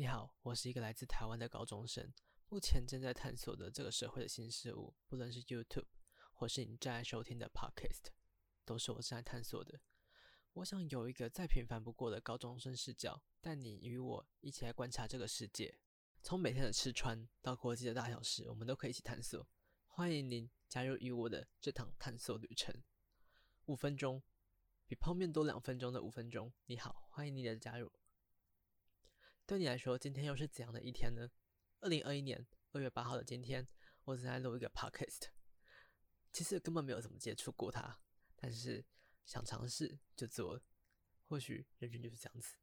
你好，我是一个来自台湾的高中生，目前正在探索的这个社会的新事物，不论是 YouTube 或是你正在收听的 Podcast，都是我正在探索的。我想有一个再平凡不过的高中生视角，带你与我一起来观察这个世界，从每天的吃穿到国际的大小事，我们都可以一起探索。欢迎您加入与我的这趟探索旅程。五分钟，比泡面多两分钟的五分钟。你好，欢迎你的加入。对你来说，今天又是怎样的一天呢？二零二一年二月八号的今天，我正在录一个 podcast。其实根本没有怎么接触过它，但是想尝试就做。或许人生就是这样子。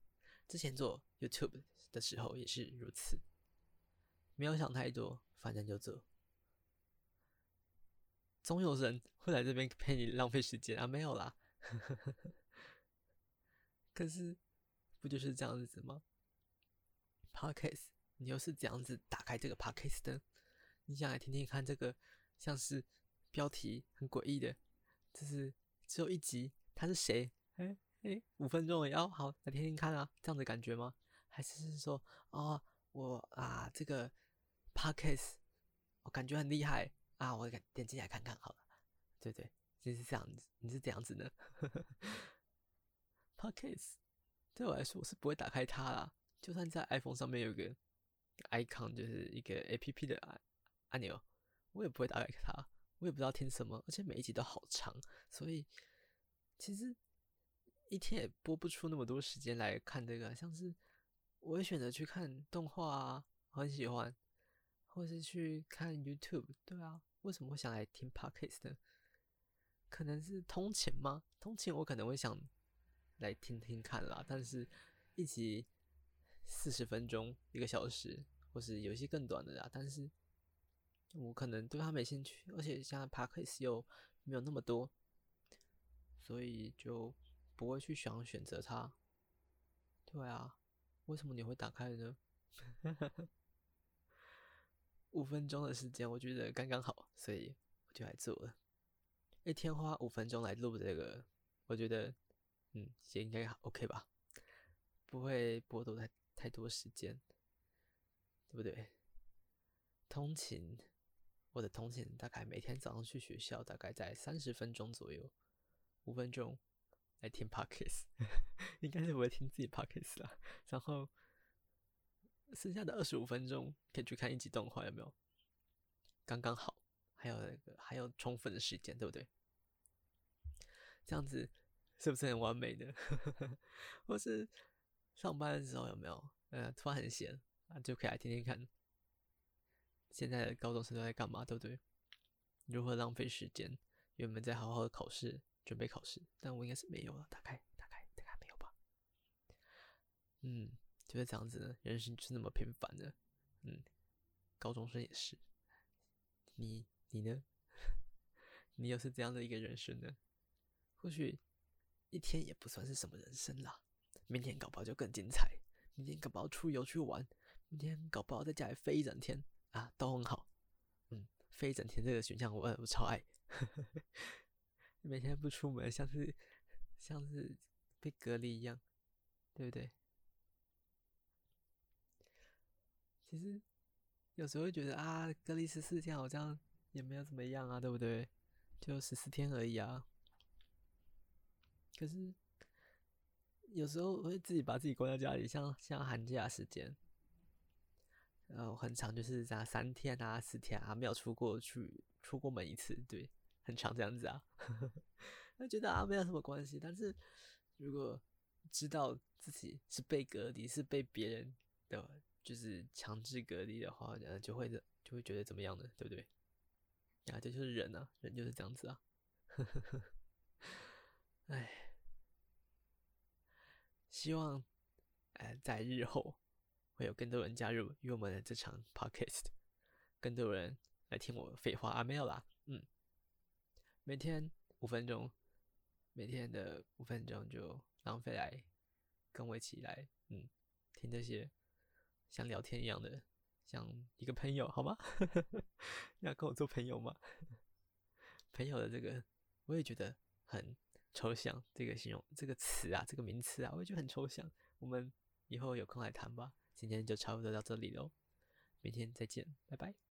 之前做 YouTube 的时候也是如此，没有想太多，反正就做。总有人会来这边陪你浪费时间啊？没有啦。可是不就是这样子吗？Podcast，你又是怎样子打开这个 Podcast 的？你想来听听看这个像是标题很诡异的，这是只有一集，他是谁？哎哎，五分钟也要好来听听看啊，这样的感觉吗？还是说哦，我啊这个 Podcast 我感觉很厉害啊，我点进来看看好了，对对，就是这样子，你是这样子呢？Podcast 对我来说，我是不会打开它啦。就算在 iPhone 上面有个 icon，就是一个 APP 的按钮，我也不会打开它。我也不知道听什么，而且每一集都好长，所以其实一天也播不出那么多时间来看这个。像是我会选择去看动画啊，很喜欢，或是去看 YouTube。对啊，为什么会想来听 Podcast 呢？可能是通勤吗？通勤我可能会想来听听看啦，但是一集。四十分钟、一个小时，或是有一些更短的啦。但是我可能对他没兴趣，而且现在 p a c k a s e 又没有那么多，所以就不会去想选择它。对啊，为什么你会打开呢？五分钟的时间，我觉得刚刚好，所以我就来做了。一天花五分钟来录这个，我觉得嗯，也应该 OK 吧，不会剥夺太。太多时间，对不对？通勤，我的通勤大概每天早上去学校，大概在三十分钟左右，五分钟来听 podcast，应该是不会听自己 podcast 啦。然后剩下的二十五分钟可以去看一集动画，有没有？刚刚好，还有那个还有充分的时间，对不对？这样子是不是很完美的？或是？上班的时候有没有？呃，突然很闲啊，就可以来听听看，现在的高中生都在干嘛，对不对？如何浪费时间？原本在好好的考试，准备考试，但我应该是没有了，大概大概大概没有吧。嗯，就是这样子的，人生是那么平凡的。嗯，高中生也是。你你呢？你又是怎样的一个人生呢？或许一天也不算是什么人生啦。明天搞不好就更精彩，明天搞不好出游去玩，明天搞不好在家里飞一整天啊，都很好。嗯，飞一整天这个选项我我超爱，每天不出门像是像是被隔离一样，对不对？其实有时候会觉得啊，隔离十四天好像也没有怎么样啊，对不对？就十四天而已啊。可是。有时候会自己把自己关在家里，像像寒假时间，然后很长，就是这样三天啊、四天啊，没有出过去、出过门一次，对，很长这样子啊。那觉得啊没有什么关系，但是如果知道自己是被隔离，是被别人的就是强制隔离的话，呃，就会的就会觉得怎么样呢？对不对？啊，这就是人啊，人就是这样子啊。呵呵呵哎。希望，呃，在日后会有更多人加入与我们的这场 podcast，更多人来听我废话啊，没有啦，嗯，每天五分钟，每天的五分钟就浪费来跟我一起来，嗯，听这些像聊天一样的，像一个朋友好吗？要跟我做朋友吗？朋友的这个我也觉得很。抽象这个形容这个词啊，这个名词啊，我也觉得很抽象。我们以后有空来谈吧。今天就差不多到这里喽，明天再见，拜拜。